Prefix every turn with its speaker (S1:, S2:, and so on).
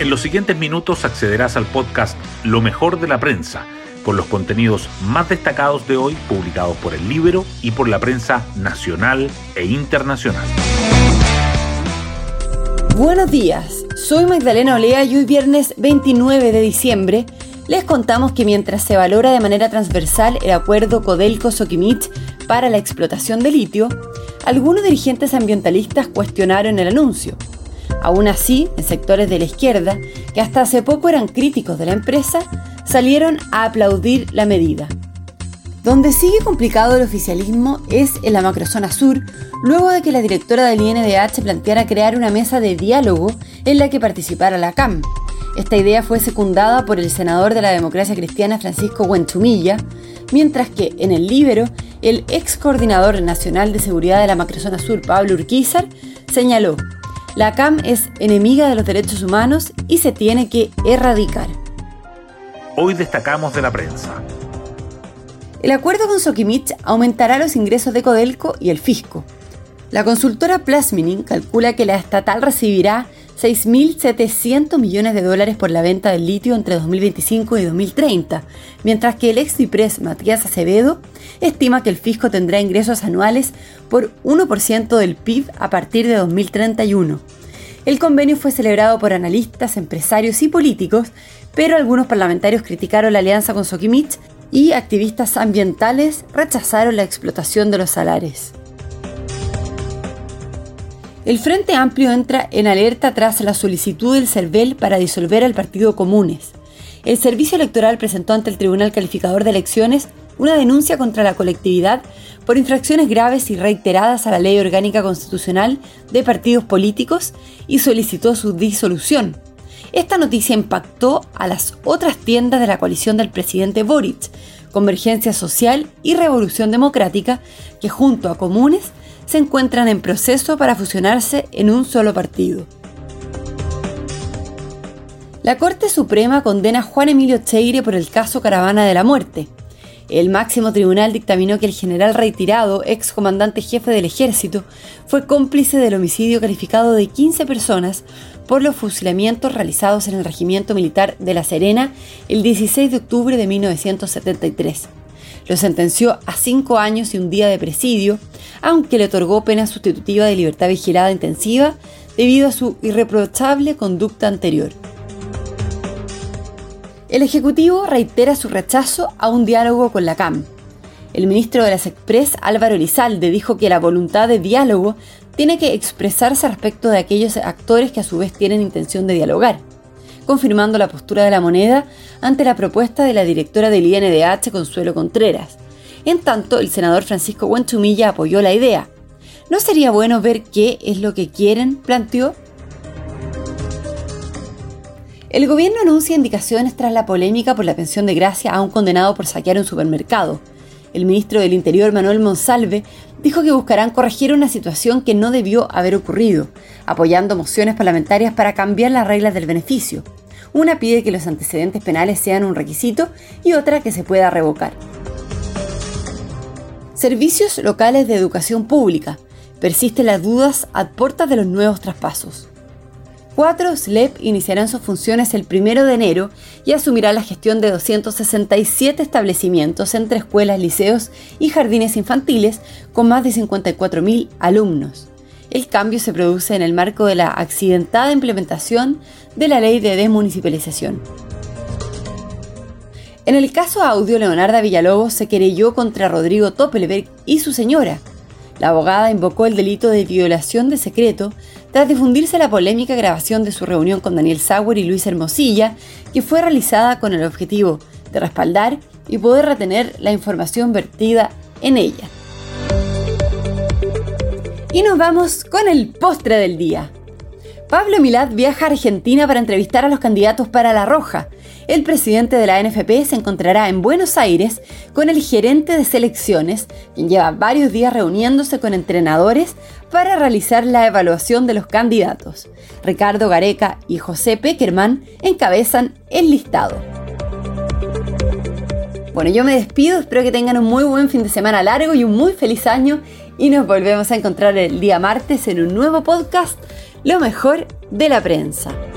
S1: En los siguientes minutos accederás al podcast Lo mejor de la prensa, con los contenidos más destacados de hoy publicados por el libro y por la prensa nacional e internacional.
S2: Buenos días, soy Magdalena Olea y hoy viernes 29 de diciembre les contamos que mientras se valora de manera transversal el acuerdo Codelco-Soquimich para la explotación de litio, algunos dirigentes ambientalistas cuestionaron el anuncio. Aún así, en sectores de la izquierda, que hasta hace poco eran críticos de la empresa, salieron a aplaudir la medida. Donde sigue complicado el oficialismo es en la macrozona sur, luego de que la directora del INDH planteara crear una mesa de diálogo en la que participara la CAM. Esta idea fue secundada por el senador de la democracia cristiana Francisco Huenchumilla, mientras que en el Libero, el ex coordinador nacional de seguridad de la macrozona sur, Pablo Urquizar, señaló la CAM es enemiga de los derechos humanos y se tiene que erradicar.
S1: Hoy destacamos de la prensa.
S2: El acuerdo con Sokimich aumentará los ingresos de Codelco y el fisco. La consultora Plasminin calcula que la estatal recibirá 6.700 millones de dólares por la venta del litio entre 2025 y 2030, mientras que el ex Cipres Matías Acevedo estima que el fisco tendrá ingresos anuales por 1% del PIB a partir de 2031. El convenio fue celebrado por analistas, empresarios y políticos, pero algunos parlamentarios criticaron la alianza con Sokimich y activistas ambientales rechazaron la explotación de los salares. El Frente Amplio entra en alerta tras la solicitud del CERVEL para disolver al Partido Comunes. El Servicio Electoral presentó ante el Tribunal Calificador de Elecciones una denuncia contra la colectividad por infracciones graves y reiteradas a la Ley Orgánica Constitucional de Partidos Políticos y solicitó su disolución. Esta noticia impactó a las otras tiendas de la coalición del presidente Boric, Convergencia Social y Revolución Democrática, que junto a Comunes se encuentran en proceso para fusionarse en un solo partido. La Corte Suprema condena a Juan Emilio Cheire por el caso Caravana de la Muerte. El máximo tribunal dictaminó que el general retirado, ex comandante jefe del ejército, fue cómplice del homicidio calificado de 15 personas por los fusilamientos realizados en el Regimiento Militar de La Serena el 16 de octubre de 1973. Lo sentenció a cinco años y un día de presidio, aunque le otorgó pena sustitutiva de libertad vigilada intensiva debido a su irreprochable conducta anterior. El Ejecutivo reitera su rechazo a un diálogo con la CAM. El ministro de las Express, Álvaro Elizalde, dijo que la voluntad de diálogo tiene que expresarse respecto de aquellos actores que a su vez tienen intención de dialogar confirmando la postura de la moneda ante la propuesta de la directora del INDH, Consuelo Contreras. En tanto, el senador Francisco Huenchumilla apoyó la idea. ¿No sería bueno ver qué es lo que quieren? planteó. El gobierno anuncia indicaciones tras la polémica por la pensión de gracia a un condenado por saquear un supermercado. El ministro del Interior, Manuel Monsalve, dijo que buscarán corregir una situación que no debió haber ocurrido, apoyando mociones parlamentarias para cambiar las reglas del beneficio. Una pide que los antecedentes penales sean un requisito y otra que se pueda revocar. Servicios locales de educación pública. Persisten las dudas a puertas de los nuevos traspasos. Cuatro SLEP iniciarán sus funciones el 1 de enero y asumirá la gestión de 267 establecimientos entre escuelas, liceos y jardines infantiles con más de 54.000 alumnos. El cambio se produce en el marco de la accidentada implementación de la ley de desmunicipalización. En el caso audio, Leonarda Villalobos se querelló contra Rodrigo Toppelberg y su señora. La abogada invocó el delito de violación de secreto tras difundirse la polémica grabación de su reunión con Daniel Sauer y Luis Hermosilla, que fue realizada con el objetivo de respaldar y poder retener la información vertida en ella. Y nos vamos con el postre del día. Pablo Milad viaja a Argentina para entrevistar a los candidatos para La Roja. El presidente de la NFP se encontrará en Buenos Aires con el gerente de selecciones, quien lleva varios días reuniéndose con entrenadores para realizar la evaluación de los candidatos. Ricardo Gareca y José Peckerman encabezan el listado. Bueno, yo me despido, espero que tengan un muy buen fin de semana largo y un muy feliz año y nos volvemos a encontrar el día martes en un nuevo podcast lo mejor de la prensa.